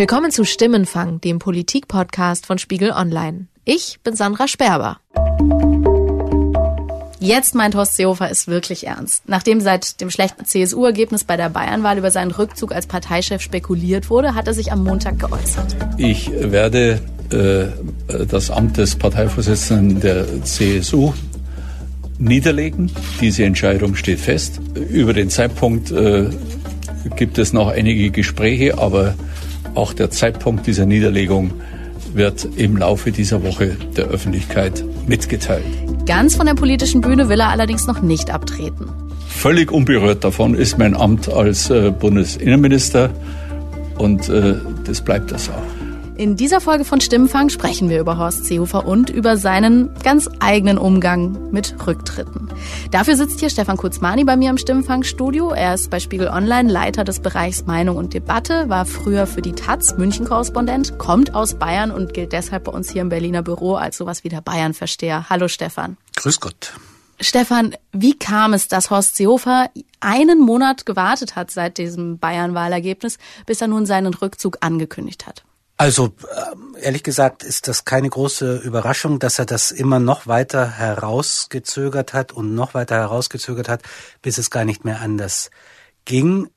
Willkommen zu Stimmenfang, dem Politik-Podcast von Spiegel Online. Ich bin Sandra Sperber. Jetzt meint Horst Seehofer es wirklich ernst. Nachdem seit dem schlechten CSU-Ergebnis bei der Bayernwahl über seinen Rückzug als Parteichef spekuliert wurde, hat er sich am Montag geäußert. Ich werde äh, das Amt des Parteivorsitzenden der CSU niederlegen. Diese Entscheidung steht fest. Über den Zeitpunkt äh, gibt es noch einige Gespräche, aber auch der Zeitpunkt dieser Niederlegung wird im Laufe dieser Woche der Öffentlichkeit mitgeteilt. Ganz von der politischen Bühne will er allerdings noch nicht abtreten. Völlig unberührt davon ist mein Amt als äh, Bundesinnenminister und äh, das bleibt das auch. In dieser Folge von Stimmenfang sprechen wir über Horst Seehofer und über seinen ganz eigenen Umgang mit Rücktritten. Dafür sitzt hier Stefan Kurzmani bei mir im Stimmenfang-Studio. Er ist bei Spiegel Online Leiter des Bereichs Meinung und Debatte, war früher für die Taz München-Korrespondent, kommt aus Bayern und gilt deshalb bei uns hier im Berliner Büro als sowas wie der Bayern-Versteher. Hallo Stefan. Grüß Gott. Stefan, wie kam es, dass Horst Seehofer einen Monat gewartet hat seit diesem Bayern-Wahlergebnis, bis er nun seinen Rückzug angekündigt hat? Also äh, ehrlich gesagt ist das keine große Überraschung, dass er das immer noch weiter herausgezögert hat und noch weiter herausgezögert hat, bis es gar nicht mehr anders ging.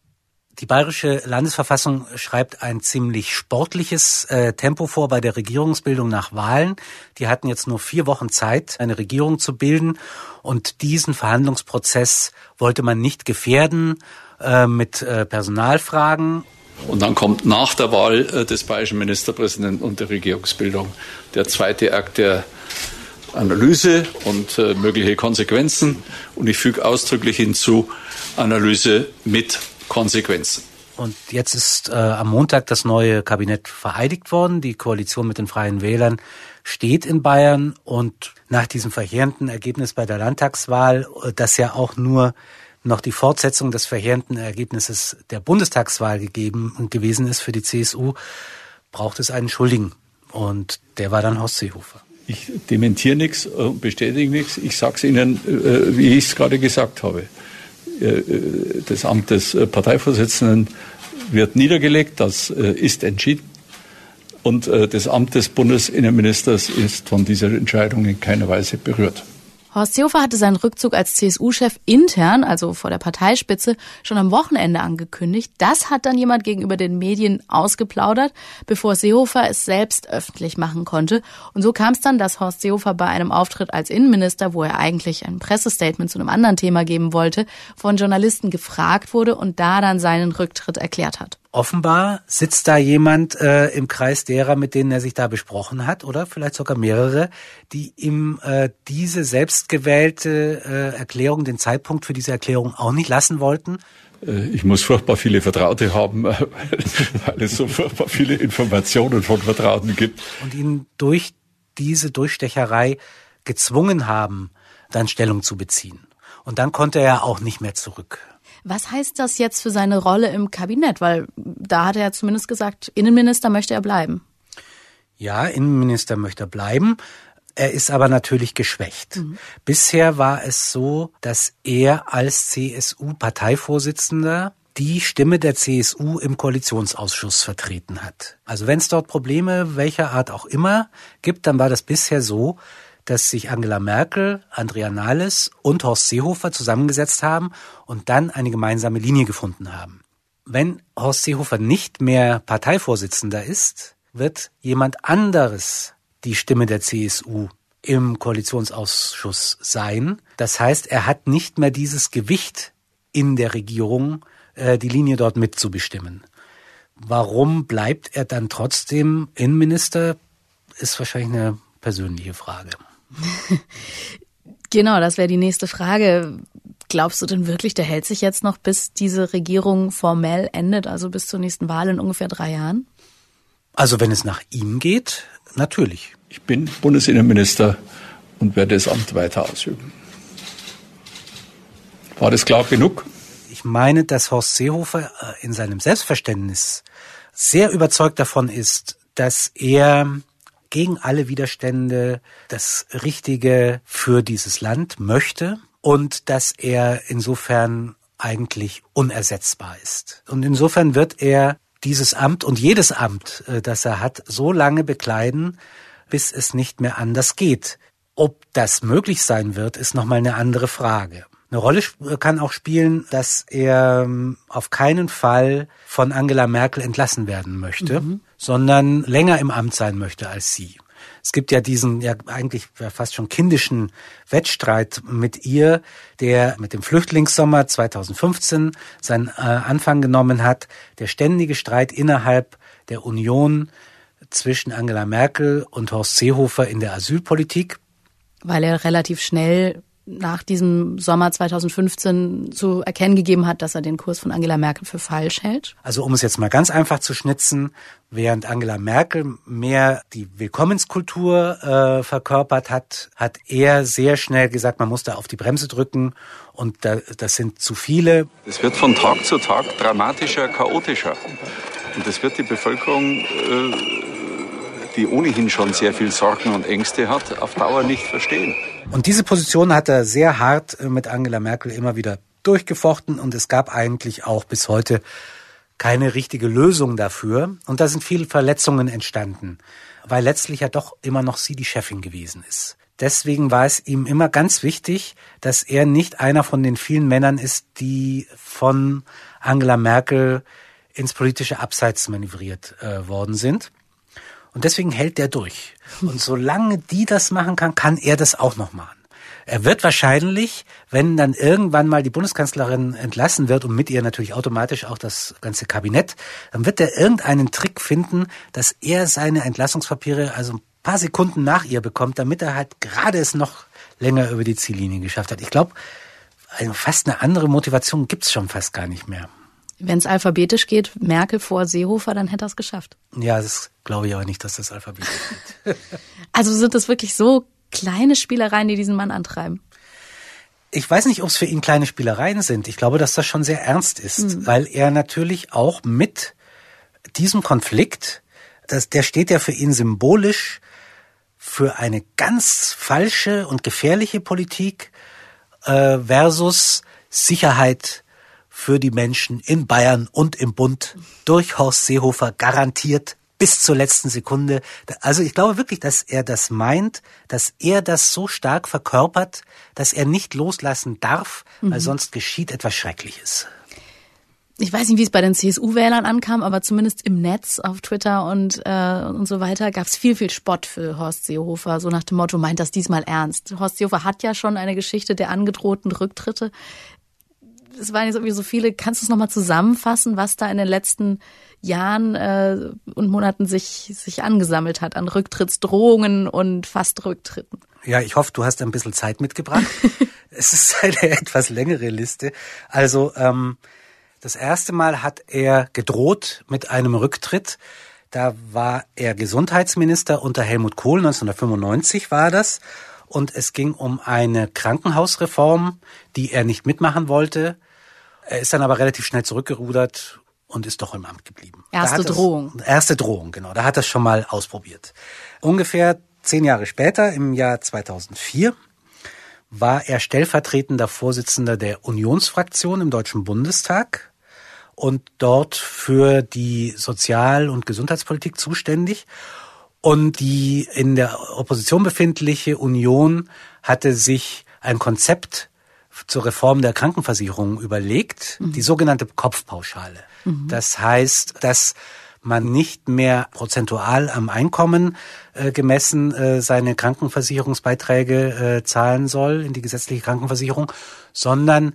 Die bayerische Landesverfassung schreibt ein ziemlich sportliches äh, Tempo vor bei der Regierungsbildung nach Wahlen. Die hatten jetzt nur vier Wochen Zeit, eine Regierung zu bilden. Und diesen Verhandlungsprozess wollte man nicht gefährden äh, mit äh, Personalfragen. Und dann kommt nach der Wahl äh, des bayerischen Ministerpräsidenten und der Regierungsbildung der zweite Akt der Analyse und äh, mögliche Konsequenzen. Und ich füge ausdrücklich hinzu, Analyse mit Konsequenzen. Und jetzt ist äh, am Montag das neue Kabinett vereidigt worden. Die Koalition mit den Freien Wählern steht in Bayern. Und nach diesem verheerenden Ergebnis bei der Landtagswahl, äh, das ja auch nur noch die Fortsetzung des verheerenden Ergebnisses der Bundestagswahl gegeben und gewesen ist für die CSU, braucht es einen Schuldigen. Und der war dann Horst Seehofer. Ich dementiere nichts und bestätige nichts. Ich sage es Ihnen, äh, wie ich es gerade gesagt habe. Äh, äh, das Amt des Parteivorsitzenden wird niedergelegt, das ist entschieden. Und das Amt des Bundesinnenministers ist von dieser Entscheidung in keiner Weise berührt. Horst Seehofer hatte seinen Rückzug als CSU-Chef intern, also vor der Parteispitze, schon am Wochenende angekündigt. Das hat dann jemand gegenüber den Medien ausgeplaudert, bevor Seehofer es selbst öffentlich machen konnte. Und so kam es dann, dass Horst Seehofer bei einem Auftritt als Innenminister, wo er eigentlich ein Pressestatement zu einem anderen Thema geben wollte, von Journalisten gefragt wurde und da dann seinen Rücktritt erklärt hat. Offenbar sitzt da jemand äh, im Kreis derer, mit denen er sich da besprochen hat, oder vielleicht sogar mehrere, die ihm äh, diese selbstgewählte äh, Erklärung, den Zeitpunkt für diese Erklärung auch nicht lassen wollten. Äh, ich muss furchtbar viele Vertraute haben, weil es so furchtbar viele Informationen von Vertrauten gibt. Und ihn durch diese Durchstecherei gezwungen haben, dann Stellung zu beziehen. Und dann konnte er auch nicht mehr zurück. Was heißt das jetzt für seine Rolle im Kabinett? Weil da hat er ja zumindest gesagt, Innenminister möchte er bleiben. Ja, Innenminister möchte er bleiben. Er ist aber natürlich geschwächt. Mhm. Bisher war es so, dass er als CSU-Parteivorsitzender die Stimme der CSU im Koalitionsausschuss vertreten hat. Also wenn es dort Probleme welcher Art auch immer gibt, dann war das bisher so, dass sich Angela Merkel, Andrea Nahles und Horst Seehofer zusammengesetzt haben und dann eine gemeinsame Linie gefunden haben. Wenn Horst Seehofer nicht mehr Parteivorsitzender ist, wird jemand anderes die Stimme der CSU im Koalitionsausschuss sein. Das heißt, er hat nicht mehr dieses Gewicht in der Regierung, äh, die Linie dort mitzubestimmen. Warum bleibt er dann trotzdem Innenminister, ist wahrscheinlich eine persönliche Frage. genau, das wäre die nächste Frage. Glaubst du denn wirklich, der hält sich jetzt noch, bis diese Regierung formell endet, also bis zur nächsten Wahl in ungefähr drei Jahren? Also wenn es nach ihm geht, natürlich. Ich bin Bundesinnenminister und werde das Amt weiter ausüben. War das klar genug? Ich meine, dass Horst Seehofer äh, in seinem Selbstverständnis sehr überzeugt davon ist, dass er gegen alle Widerstände das Richtige für dieses Land möchte und dass er insofern eigentlich unersetzbar ist. Und insofern wird er dieses Amt und jedes Amt, äh, das er hat, so lange bekleiden, bis es nicht mehr anders geht. Ob das möglich sein wird, ist nochmal eine andere Frage. Eine Rolle kann auch spielen, dass er ähm, auf keinen Fall von Angela Merkel entlassen werden möchte, mhm. Sondern länger im Amt sein möchte als sie. Es gibt ja diesen ja eigentlich fast schon kindischen Wettstreit mit ihr, der mit dem Flüchtlingssommer 2015 seinen äh, Anfang genommen hat. Der ständige Streit innerhalb der Union zwischen Angela Merkel und Horst Seehofer in der Asylpolitik. Weil er relativ schnell nach diesem Sommer 2015 zu erkennen gegeben hat, dass er den Kurs von Angela Merkel für falsch hält? Also um es jetzt mal ganz einfach zu schnitzen, während Angela Merkel mehr die Willkommenskultur äh, verkörpert hat, hat er sehr schnell gesagt, man muss da auf die Bremse drücken und da, das sind zu viele. Es wird von Tag zu Tag dramatischer, chaotischer. Und das wird die Bevölkerung, äh, die ohnehin schon sehr viel Sorgen und Ängste hat, auf Dauer nicht verstehen. Und diese Position hat er sehr hart äh, mit Angela Merkel immer wieder durchgefochten und es gab eigentlich auch bis heute keine richtige Lösung dafür. Und da sind viele Verletzungen entstanden, weil letztlich ja doch immer noch sie die Chefin gewesen ist. Deswegen war es ihm immer ganz wichtig, dass er nicht einer von den vielen Männern ist, die von Angela Merkel ins politische Abseits manövriert äh, worden sind. Und deswegen hält der durch. Und solange die das machen kann, kann er das auch noch machen. Er wird wahrscheinlich, wenn dann irgendwann mal die Bundeskanzlerin entlassen wird und mit ihr natürlich automatisch auch das ganze Kabinett, dann wird er irgendeinen Trick finden, dass er seine Entlassungspapiere also ein paar Sekunden nach ihr bekommt, damit er halt gerade es noch länger über die Ziellinie geschafft hat. Ich glaube, fast eine andere Motivation gibt's schon fast gar nicht mehr. Wenn es alphabetisch geht, Merkel vor Seehofer, dann hätte er es geschafft. Ja, das glaube ich aber nicht, dass das alphabetisch geht. also sind das wirklich so kleine Spielereien, die diesen Mann antreiben? Ich weiß nicht, ob es für ihn kleine Spielereien sind. Ich glaube, dass das schon sehr ernst ist, mhm. weil er natürlich auch mit diesem Konflikt, das, der steht ja für ihn symbolisch für eine ganz falsche und gefährliche Politik äh, versus Sicherheit für die Menschen in Bayern und im Bund durch Horst Seehofer garantiert bis zur letzten Sekunde. Also ich glaube wirklich, dass er das meint, dass er das so stark verkörpert, dass er nicht loslassen darf, weil mhm. sonst geschieht etwas Schreckliches. Ich weiß nicht, wie es bei den CSU-Wählern ankam, aber zumindest im Netz, auf Twitter und, äh, und so weiter, gab es viel, viel Spott für Horst Seehofer. So nach dem Motto, meint das diesmal ernst. Horst Seehofer hat ja schon eine Geschichte der angedrohten Rücktritte es waren jetzt irgendwie so viele. Kannst du es nochmal zusammenfassen, was da in den letzten Jahren äh, und Monaten sich, sich angesammelt hat an Rücktrittsdrohungen und fast Rücktritten? Ja, ich hoffe, du hast ein bisschen Zeit mitgebracht. es ist eine etwas längere Liste. Also ähm, das erste Mal hat er gedroht mit einem Rücktritt. Da war er Gesundheitsminister unter Helmut Kohl, 1995 war das und es ging um eine Krankenhausreform, die er nicht mitmachen wollte. Er ist dann aber relativ schnell zurückgerudert und ist doch im Amt geblieben. Erste Drohung. Das, erste Drohung, genau. Da hat er es schon mal ausprobiert. Ungefähr zehn Jahre später, im Jahr 2004, war er stellvertretender Vorsitzender der Unionsfraktion im Deutschen Bundestag und dort für die Sozial- und Gesundheitspolitik zuständig. Und die in der Opposition befindliche Union hatte sich ein Konzept zur Reform der Krankenversicherung überlegt, mhm. die sogenannte Kopfpauschale. Mhm. Das heißt, dass man nicht mehr prozentual am Einkommen äh, gemessen äh, seine Krankenversicherungsbeiträge äh, zahlen soll in die gesetzliche Krankenversicherung, sondern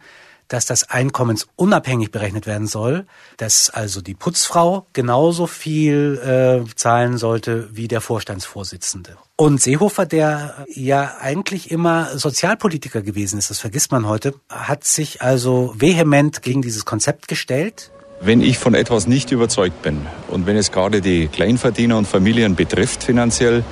dass das einkommensunabhängig berechnet werden soll, dass also die Putzfrau genauso viel äh, zahlen sollte wie der Vorstandsvorsitzende. Und Seehofer, der ja eigentlich immer Sozialpolitiker gewesen ist, das vergisst man heute, hat sich also vehement gegen dieses Konzept gestellt. Wenn ich von etwas nicht überzeugt bin und wenn es gerade die Kleinverdiener und Familien betrifft finanziell,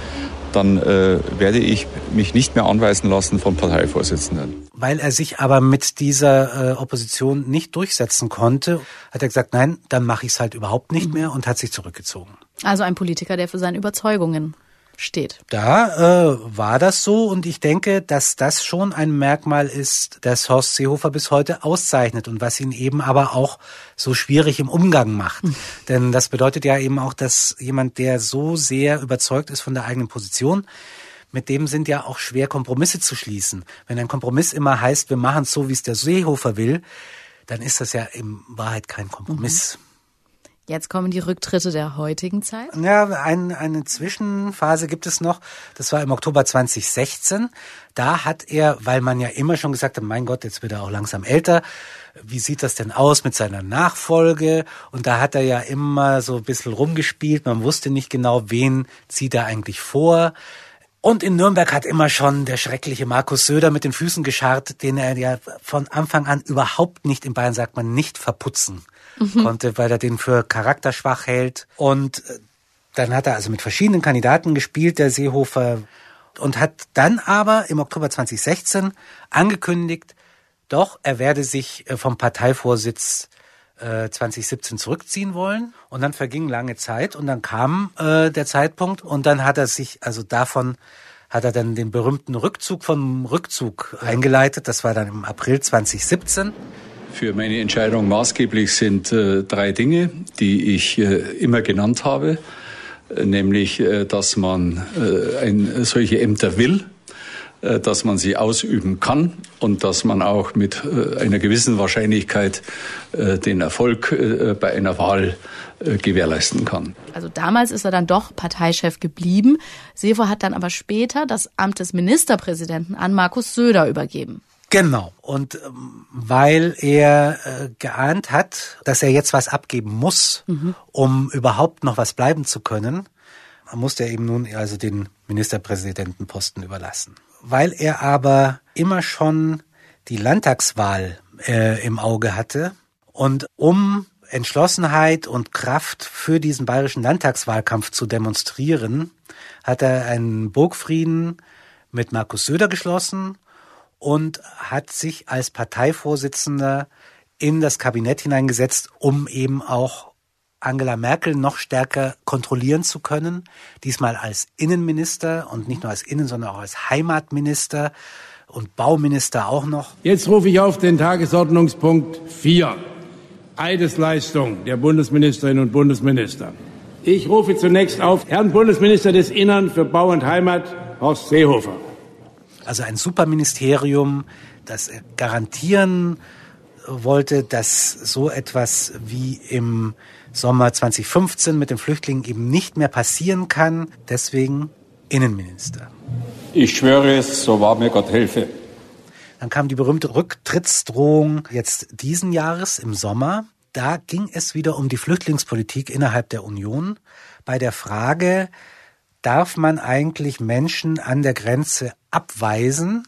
dann äh, werde ich mich nicht mehr anweisen lassen von Parteivorsitzenden. Weil er sich aber mit dieser äh, Opposition nicht durchsetzen konnte, hat er gesagt, nein, dann mache ich es halt überhaupt nicht mehr und hat sich zurückgezogen. Also ein Politiker, der für seine Überzeugungen steht. Da äh, war das so und ich denke, dass das schon ein Merkmal ist, das Horst Seehofer bis heute auszeichnet und was ihn eben aber auch so schwierig im Umgang macht. Mhm. Denn das bedeutet ja eben auch, dass jemand, der so sehr überzeugt ist von der eigenen Position, mit dem sind ja auch schwer Kompromisse zu schließen. Wenn ein Kompromiss immer heißt, wir machen es so, wie es der Seehofer will, dann ist das ja in Wahrheit kein Kompromiss. Mhm. Jetzt kommen die Rücktritte der heutigen Zeit. Ja, ein, eine Zwischenphase gibt es noch. Das war im Oktober 2016. Da hat er, weil man ja immer schon gesagt hat, mein Gott, jetzt wird er auch langsam älter. Wie sieht das denn aus mit seiner Nachfolge? Und da hat er ja immer so ein bisschen rumgespielt. Man wusste nicht genau, wen zieht er eigentlich vor. Und in Nürnberg hat immer schon der schreckliche Markus Söder mit den Füßen gescharrt, den er ja von Anfang an überhaupt nicht, in Bayern sagt man, nicht verputzen mhm. konnte, weil er den für charakterschwach hält. Und äh, dann hat er also mit verschiedenen Kandidaten gespielt, der Seehofer, und hat dann aber im Oktober 2016 angekündigt, doch, er werde sich äh, vom Parteivorsitz 2017 äh, zurückziehen wollen. Und dann verging lange Zeit und dann kam äh, der Zeitpunkt und dann hat er sich, also davon hat er dann den berühmten Rückzug vom Rückzug eingeleitet. Das war dann im April 2017. Für meine Entscheidung maßgeblich sind äh, drei Dinge, die ich äh, immer genannt habe, äh, nämlich, äh, dass man äh, ein, solche Ämter will, äh, dass man sie ausüben kann und dass man auch mit einer gewissen Wahrscheinlichkeit den Erfolg bei einer Wahl gewährleisten kann. Also damals ist er dann doch Parteichef geblieben. Seehofer hat dann aber später das Amt des Ministerpräsidenten an Markus Söder übergeben. Genau. Und ähm, weil er äh, geahnt hat, dass er jetzt was abgeben muss, mhm. um überhaupt noch was bleiben zu können, musste er eben nun also den Ministerpräsidentenposten überlassen. Weil er aber immer schon die Landtagswahl äh, im Auge hatte und um Entschlossenheit und Kraft für diesen bayerischen Landtagswahlkampf zu demonstrieren, hat er einen Burgfrieden mit Markus Söder geschlossen und hat sich als Parteivorsitzender in das Kabinett hineingesetzt, um eben auch Angela Merkel noch stärker kontrollieren zu können. Diesmal als Innenminister und nicht nur als Innen, sondern auch als Heimatminister und Bauminister auch noch. Jetzt rufe ich auf den Tagesordnungspunkt 4. Eidesleistung der Bundesministerinnen und Bundesminister. Ich rufe zunächst auf Herrn Bundesminister des Innern für Bau und Heimat, Horst Seehofer. Also ein Superministerium, das garantieren wollte, dass so etwas wie im Sommer 2015 mit den Flüchtlingen eben nicht mehr passieren kann. Deswegen Innenminister. Ich schwöre es, so wahr mir Gott helfe. Dann kam die berühmte Rücktrittsdrohung jetzt diesen Jahres im Sommer. Da ging es wieder um die Flüchtlingspolitik innerhalb der Union bei der Frage, darf man eigentlich Menschen an der Grenze abweisen,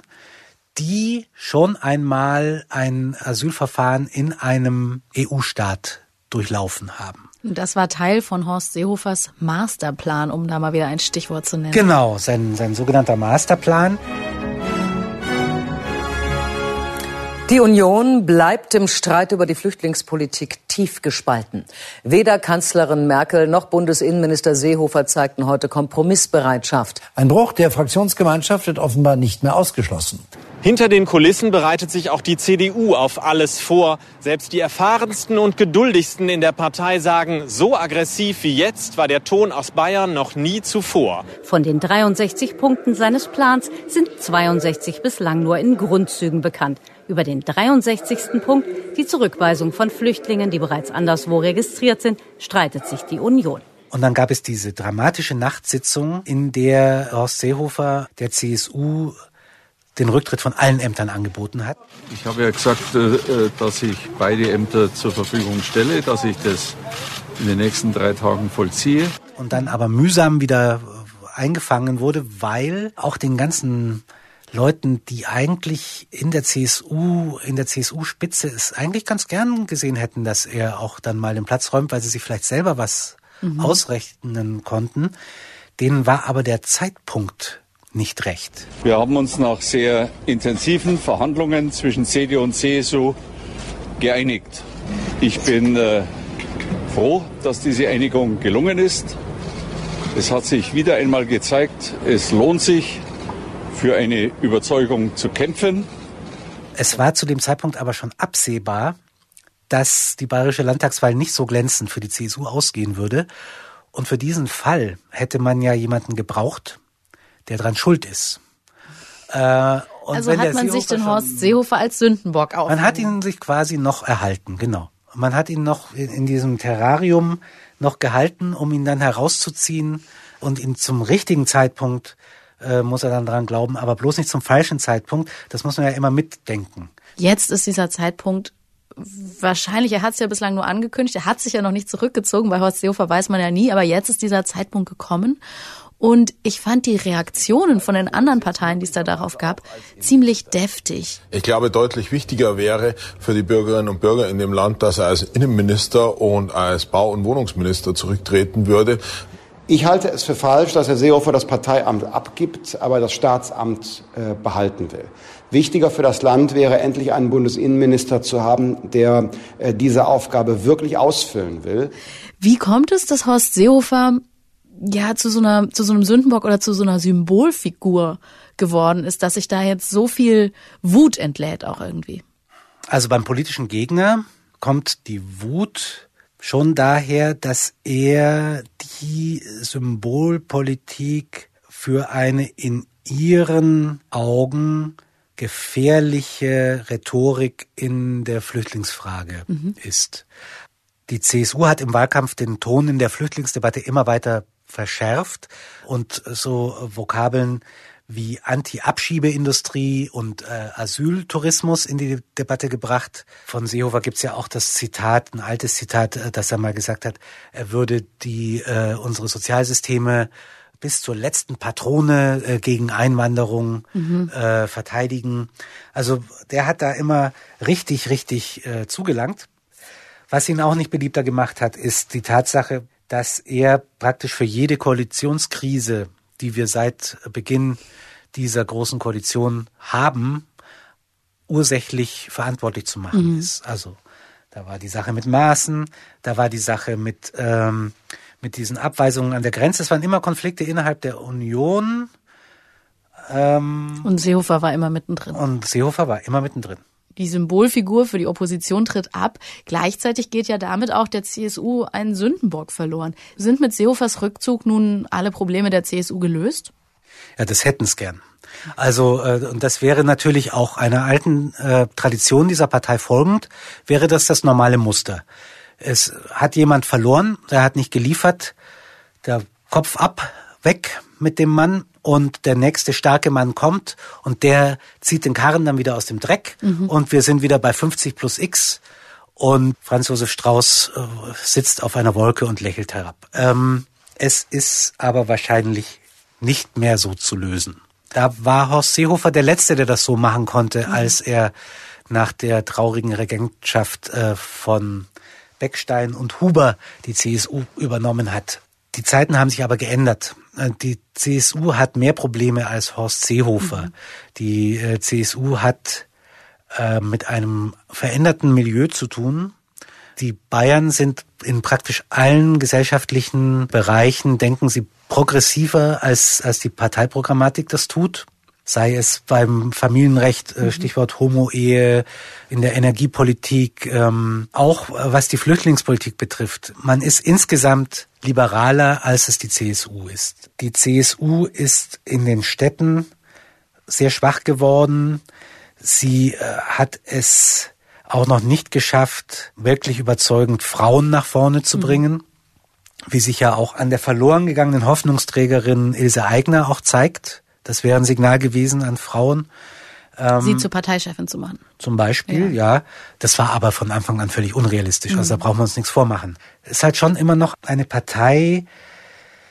die schon einmal ein Asylverfahren in einem EU-Staat durchlaufen haben. Das war Teil von Horst Seehofers Masterplan, um da mal wieder ein Stichwort zu nennen. Genau, sein, sein sogenannter Masterplan. Die Union bleibt im Streit über die Flüchtlingspolitik tief gespalten. Weder Kanzlerin Merkel noch Bundesinnenminister Seehofer zeigten heute Kompromissbereitschaft. Ein Bruch der Fraktionsgemeinschaft wird offenbar nicht mehr ausgeschlossen. Hinter den Kulissen bereitet sich auch die CDU auf alles vor. Selbst die erfahrensten und geduldigsten in der Partei sagen, so aggressiv wie jetzt war der Ton aus Bayern noch nie zuvor. Von den 63 Punkten seines Plans sind 62 bislang nur in Grundzügen bekannt. Über den 63. Punkt, die Zurückweisung von Flüchtlingen, die bereits anderswo registriert sind, streitet sich die Union. Und dann gab es diese dramatische Nachtsitzung, in der Horst Seehofer der CSU den Rücktritt von allen Ämtern angeboten hat? Ich habe ja gesagt, äh, äh, dass ich beide Ämter zur Verfügung stelle, dass ich das in den nächsten drei Tagen vollziehe. Und dann aber mühsam wieder eingefangen wurde, weil auch den ganzen Leuten, die eigentlich in der CSU, in der CSU-Spitze es eigentlich ganz gern gesehen hätten, dass er auch dann mal den Platz räumt, weil sie sich vielleicht selber was mhm. ausrechnen konnten. Denen war aber der Zeitpunkt nicht recht. Wir haben uns nach sehr intensiven Verhandlungen zwischen CDU und CSU geeinigt. Ich bin äh, froh, dass diese Einigung gelungen ist. Es hat sich wieder einmal gezeigt, es lohnt sich, für eine Überzeugung zu kämpfen. Es war zu dem Zeitpunkt aber schon absehbar, dass die bayerische Landtagswahl nicht so glänzend für die CSU ausgehen würde. Und für diesen Fall hätte man ja jemanden gebraucht, der dran schuld ist. Äh, also hat man sich den Horst Seehofer als Sündenbock auf. Man hat ihn sich quasi noch erhalten, genau. Man hat ihn noch in, in diesem Terrarium noch gehalten, um ihn dann herauszuziehen und ihn zum richtigen Zeitpunkt äh, muss er dann dran glauben, aber bloß nicht zum falschen Zeitpunkt. Das muss man ja immer mitdenken. Jetzt ist dieser Zeitpunkt wahrscheinlich, er hat es ja bislang nur angekündigt, er hat sich ja noch nicht zurückgezogen, bei Horst Seehofer weiß man ja nie, aber jetzt ist dieser Zeitpunkt gekommen. Und ich fand die Reaktionen von den anderen Parteien, die es da darauf gab, ziemlich deftig. Ich glaube, deutlich wichtiger wäre für die Bürgerinnen und Bürger in dem Land, dass er als Innenminister und als Bau- und Wohnungsminister zurücktreten würde. Ich halte es für falsch, dass Herr Seehofer das Parteiamt abgibt, aber das Staatsamt äh, behalten will. Wichtiger für das Land wäre endlich einen Bundesinnenminister zu haben, der äh, diese Aufgabe wirklich ausfüllen will. Wie kommt es, dass Horst Seehofer ja zu so einer zu so einem Sündenbock oder zu so einer Symbolfigur geworden ist, dass sich da jetzt so viel Wut entlädt auch irgendwie? Also beim politischen Gegner kommt die Wut schon daher, dass er die Symbolpolitik für eine in ihren Augen gefährliche Rhetorik in der Flüchtlingsfrage mhm. ist. Die CSU hat im Wahlkampf den Ton in der Flüchtlingsdebatte immer weiter verschärft und so Vokabeln wie Anti-Abschiebeindustrie und äh, Asyltourismus in die Debatte gebracht. Von Seehofer gibt's ja auch das Zitat, ein altes Zitat, äh, dass er mal gesagt hat, er würde die äh, unsere Sozialsysteme bis zur letzten Patrone äh, gegen Einwanderung mhm. äh, verteidigen. Also der hat da immer richtig, richtig äh, zugelangt. Was ihn auch nicht beliebter gemacht hat, ist die Tatsache, dass er praktisch für jede Koalitionskrise die wir seit Beginn dieser großen Koalition haben, ursächlich verantwortlich zu machen mhm. ist. Also da war die Sache mit Maßen, da war die Sache mit, ähm, mit diesen Abweisungen an der Grenze. Es waren immer Konflikte innerhalb der Union. Ähm, und Seehofer war immer mittendrin. Und Seehofer war immer mittendrin. Die Symbolfigur für die Opposition tritt ab. Gleichzeitig geht ja damit auch der CSU einen Sündenbock verloren. Sind mit Seehofers Rückzug nun alle Probleme der CSU gelöst? Ja, das hätten es gern. Also, äh, und das wäre natürlich auch einer alten äh, Tradition dieser Partei folgend, wäre das das normale Muster. Es hat jemand verloren, der hat nicht geliefert, der Kopf ab, weg mit dem Mann und der nächste starke Mann kommt und der zieht den Karren dann wieder aus dem Dreck mhm. und wir sind wieder bei 50 plus X und Franz Josef Strauß äh, sitzt auf einer Wolke und lächelt herab. Ähm, es ist aber wahrscheinlich nicht mehr so zu lösen. Da war Horst Seehofer der Letzte, der das so machen konnte, mhm. als er nach der traurigen Regentschaft äh, von Beckstein und Huber die CSU übernommen hat. Die Zeiten haben sich aber geändert. Äh, die CSU hat mehr Probleme als Horst Seehofer. Mhm. Die äh, CSU hat äh, mit einem veränderten Milieu zu tun. Die Bayern sind in praktisch allen gesellschaftlichen Bereichen, denken sie progressiver als, als die Parteiprogrammatik das tut sei es beim Familienrecht, äh, mhm. Stichwort Homo-Ehe, in der Energiepolitik, ähm, auch äh, was die Flüchtlingspolitik betrifft. Man ist insgesamt liberaler, als es die CSU ist. Die CSU ist in den Städten sehr schwach geworden. Sie äh, hat es auch noch nicht geschafft, wirklich überzeugend Frauen nach vorne zu mhm. bringen, wie sich ja auch an der verloren gegangenen Hoffnungsträgerin Ilse Aigner auch zeigt das wäre ein Signal gewesen an Frauen. Ähm, Sie zur Parteichefin zu machen. Zum Beispiel, ja. ja. Das war aber von Anfang an völlig unrealistisch. Mhm. Also da mhm. brauchen wir uns nichts vormachen. Es ist halt schon immer noch eine Partei,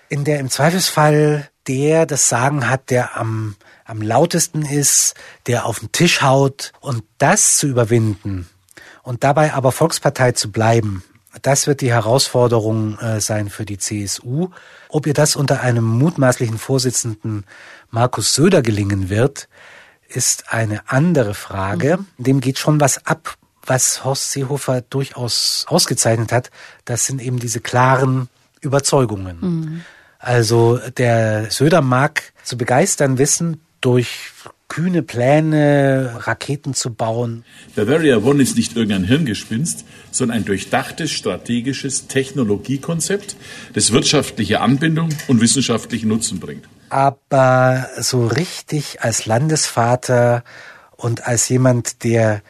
in der im Zweifelsfall der das Sagen hat, der am, am lautesten ist, der auf den Tisch haut. Und das zu überwinden und dabei aber Volkspartei zu bleiben, das wird die Herausforderung äh, sein für die CSU. Ob ihr das unter einem mutmaßlichen Vorsitzenden Markus Söder gelingen wird, ist eine andere Frage. Mhm. Dem geht schon was ab, was Horst Seehofer durchaus ausgezeichnet hat. Das sind eben diese klaren Überzeugungen. Mhm. Also der Söder mag zu begeistern wissen durch kühne Pläne, Raketen zu bauen. Bavaria One ist nicht irgendein Hirngespinst, sondern ein durchdachtes strategisches Technologiekonzept, das wirtschaftliche Anbindung und wissenschaftlichen Nutzen bringt. Aber so richtig als Landesvater und als jemand, der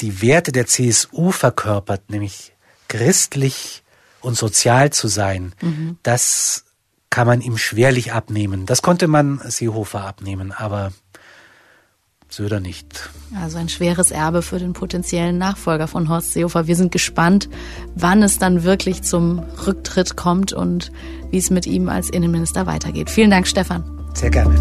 die Werte der CSU verkörpert, nämlich christlich und sozial zu sein, mhm. das kann man ihm schwerlich abnehmen. Das konnte man Seehofer abnehmen, aber Söder nicht. Also ein schweres Erbe für den potenziellen Nachfolger von Horst Seehofer. Wir sind gespannt, wann es dann wirklich zum Rücktritt kommt und wie es mit ihm als Innenminister weitergeht. Vielen Dank, Stefan. Sehr gerne.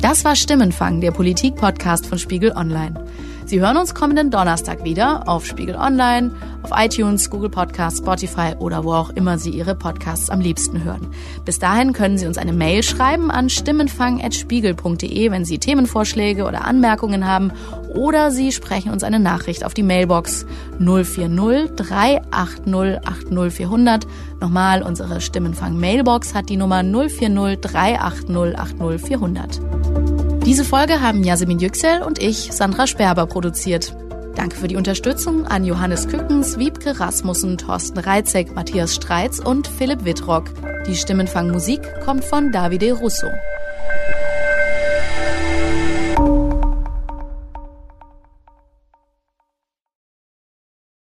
Das war Stimmenfang, der Politik-Podcast von Spiegel Online. Sie hören uns kommenden Donnerstag wieder auf Spiegel Online, auf iTunes, Google Podcasts, Spotify oder wo auch immer Sie Ihre Podcasts am liebsten hören. Bis dahin können Sie uns eine Mail schreiben an stimmenfang.spiegel.de, wenn Sie Themenvorschläge oder Anmerkungen haben oder Sie sprechen uns eine Nachricht auf die Mailbox 040 380 80400. Nochmal, unsere Stimmenfang Mailbox hat die Nummer 040 380 80400. Diese Folge haben Jasmin Yüksel und ich, Sandra Sperber, produziert. Danke für die Unterstützung an Johannes Kückens, Wiebke Rasmussen, Thorsten Reitzek, Matthias Streitz und Philipp Wittrock. Die Stimmenfangmusik kommt von Davide Russo.